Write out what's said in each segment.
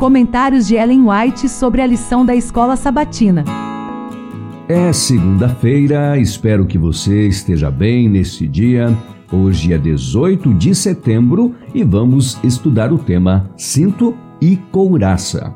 Comentários de Ellen White sobre a lição da escola sabatina. É segunda-feira, espero que você esteja bem neste dia. Hoje é 18 de setembro e vamos estudar o tema Cinto e Couraça.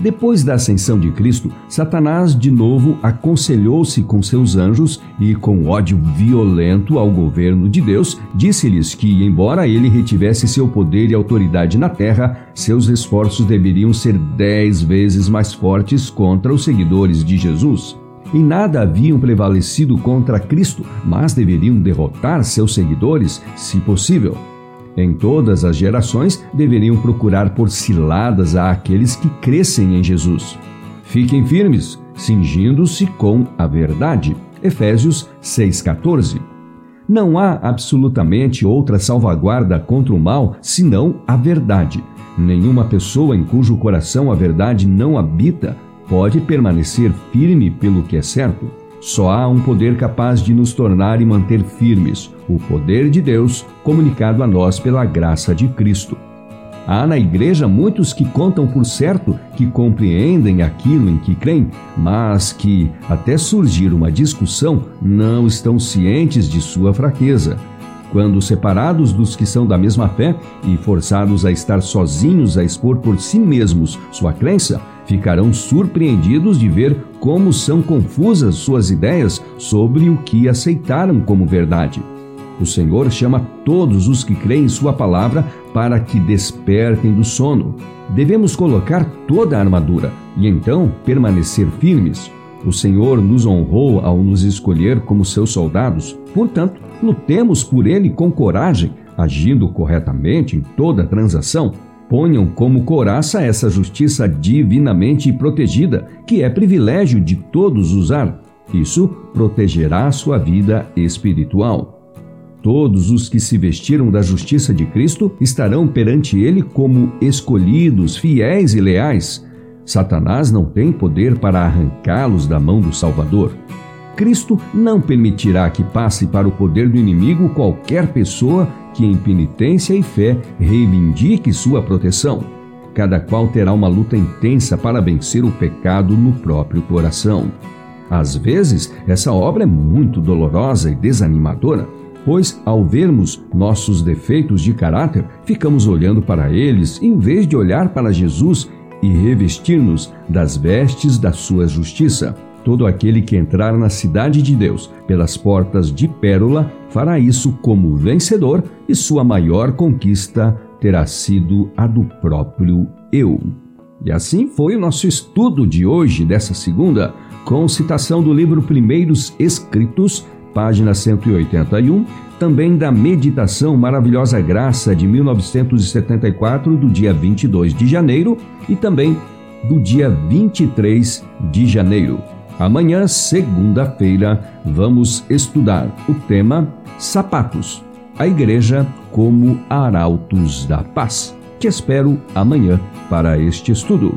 Depois da ascensão de Cristo, Satanás de novo aconselhou-se com seus anjos e, com ódio violento ao governo de Deus, disse-lhes que, embora ele retivesse seu poder e autoridade na terra, seus esforços deveriam ser dez vezes mais fortes contra os seguidores de Jesus. Em nada haviam prevalecido contra Cristo, mas deveriam derrotar seus seguidores, se possível. Em todas as gerações deveriam procurar por ciladas a aqueles que crescem em Jesus. Fiquem firmes, cingindo-se com a verdade. Efésios 6,14. Não há absolutamente outra salvaguarda contra o mal senão a verdade. Nenhuma pessoa em cujo coração a verdade não habita pode permanecer firme pelo que é certo. Só há um poder capaz de nos tornar e manter firmes: o poder de Deus, comunicado a nós pela graça de Cristo. Há na igreja muitos que contam por certo que compreendem aquilo em que creem, mas que, até surgir uma discussão, não estão cientes de sua fraqueza. Quando separados dos que são da mesma fé e forçados a estar sozinhos a expor por si mesmos sua crença, ficarão surpreendidos de ver como são confusas suas ideias sobre o que aceitaram como verdade. O Senhor chama todos os que creem em Sua palavra para que despertem do sono. Devemos colocar toda a armadura e então permanecer firmes. O Senhor nos honrou ao nos escolher como seus soldados, portanto, lutemos por Ele com coragem, agindo corretamente em toda transação ponham como coraça essa justiça divinamente protegida, que é privilégio de todos usar. Isso protegerá sua vida espiritual. Todos os que se vestiram da justiça de Cristo estarão perante Ele como escolhidos, fiéis e leais. Satanás não tem poder para arrancá-los da mão do Salvador. Cristo não permitirá que passe para o poder do inimigo qualquer pessoa que, em penitência e fé, reivindique sua proteção. Cada qual terá uma luta intensa para vencer o pecado no próprio coração. Às vezes, essa obra é muito dolorosa e desanimadora, pois, ao vermos nossos defeitos de caráter, ficamos olhando para eles em vez de olhar para Jesus e revestir-nos das vestes da sua justiça. Todo aquele que entrar na cidade de Deus pelas portas de pérola fará isso como vencedor e sua maior conquista terá sido a do próprio eu. E assim foi o nosso estudo de hoje, dessa segunda, com citação do livro Primeiros Escritos, página 181, também da Meditação Maravilhosa Graça de 1974, do dia 22 de janeiro, e também do dia 23 de janeiro. Amanhã, segunda-feira, vamos estudar o tema Sapatos. A Igreja como Arautos da Paz. Te espero amanhã para este estudo.